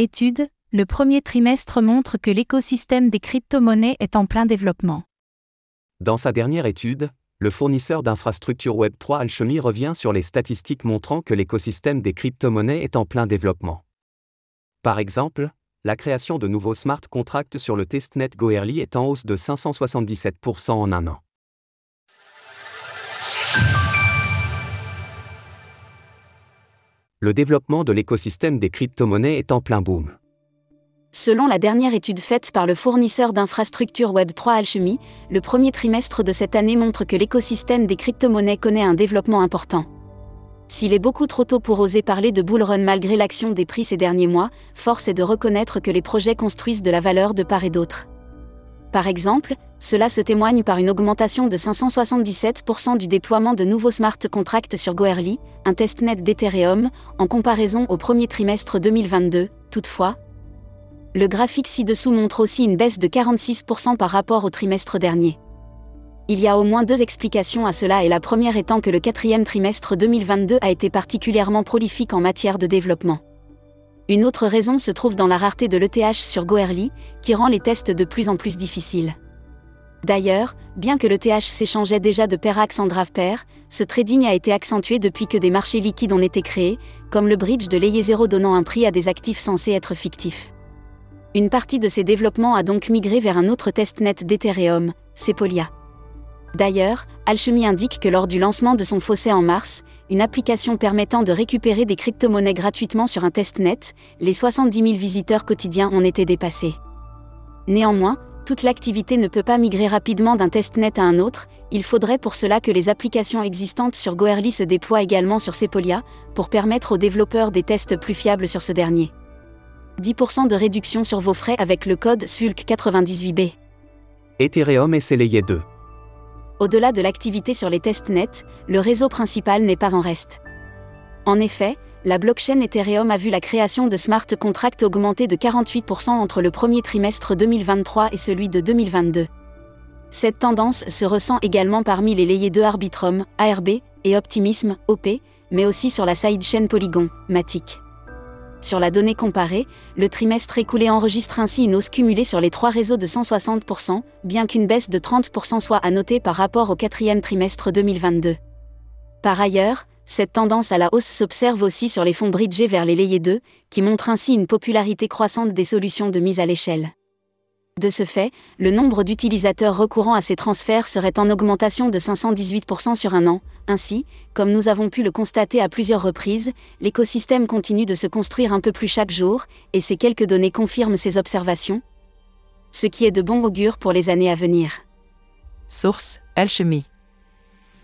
Étude, le premier trimestre montre que l'écosystème des crypto-monnaies est en plein développement. Dans sa dernière étude, le fournisseur d'infrastructures Web3 Alchemy revient sur les statistiques montrant que l'écosystème des crypto-monnaies est en plein développement. Par exemple, la création de nouveaux smart contracts sur le testnet Goerli est en hausse de 577% en un an. Le développement de l'écosystème des crypto-monnaies est en plein boom. Selon la dernière étude faite par le fournisseur d'infrastructures Web3 Alchemy, le premier trimestre de cette année montre que l'écosystème des crypto-monnaies connaît un développement important. S'il est beaucoup trop tôt pour oser parler de bull run malgré l'action des prix ces derniers mois, force est de reconnaître que les projets construisent de la valeur de part et d'autre. Par exemple, cela se témoigne par une augmentation de 577% du déploiement de nouveaux smart contracts sur Goerli, un testnet d'Ethereum, en comparaison au premier trimestre 2022. Toutefois, le graphique ci-dessous montre aussi une baisse de 46% par rapport au trimestre dernier. Il y a au moins deux explications à cela et la première étant que le quatrième trimestre 2022 a été particulièrement prolifique en matière de développement. Une autre raison se trouve dans la rareté de l'ETH sur Goerli, qui rend les tests de plus en plus difficiles. D'ailleurs, bien que l'ETH s'échangeait déjà de Perax en pair, ce trading a été accentué depuis que des marchés liquides ont été créés, comme le bridge de l'Eye 0 donnant un prix à des actifs censés être fictifs. Une partie de ces développements a donc migré vers un autre testnet d'Ethereum, Sepolia. D'ailleurs, Alchemy indique que lors du lancement de son fossé en mars, une application permettant de récupérer des crypto-monnaies gratuitement sur un testnet, les 70 000 visiteurs quotidiens ont été dépassés. Néanmoins, toute l'activité ne peut pas migrer rapidement d'un testnet à un autre, il faudrait pour cela que les applications existantes sur Goerli se déploient également sur Sepolia, pour permettre aux développeurs des tests plus fiables sur ce dernier. 10% de réduction sur vos frais avec le code SULC98B. Ethereum et Layer 2. Au-delà de l'activité sur les testnets, le réseau principal n'est pas en reste. En effet, la blockchain Ethereum a vu la création de smart contracts augmenter de 48% entre le premier trimestre 2023 et celui de 2022. Cette tendance se ressent également parmi les layers de Arbitrum, ARB, et Optimism, OP, mais aussi sur la sidechain Polygon, Matic. Sur la donnée comparée, le trimestre écoulé enregistre ainsi une hausse cumulée sur les trois réseaux de 160%, bien qu'une baisse de 30% soit à noter par rapport au quatrième trimestre 2022. Par ailleurs, cette tendance à la hausse s'observe aussi sur les fonds bridgés vers les layers 2, qui montrent ainsi une popularité croissante des solutions de mise à l'échelle. De ce fait, le nombre d'utilisateurs recourant à ces transferts serait en augmentation de 518% sur un an. Ainsi, comme nous avons pu le constater à plusieurs reprises, l'écosystème continue de se construire un peu plus chaque jour, et ces quelques données confirment ces observations. Ce qui est de bon augure pour les années à venir. Source Alchemy.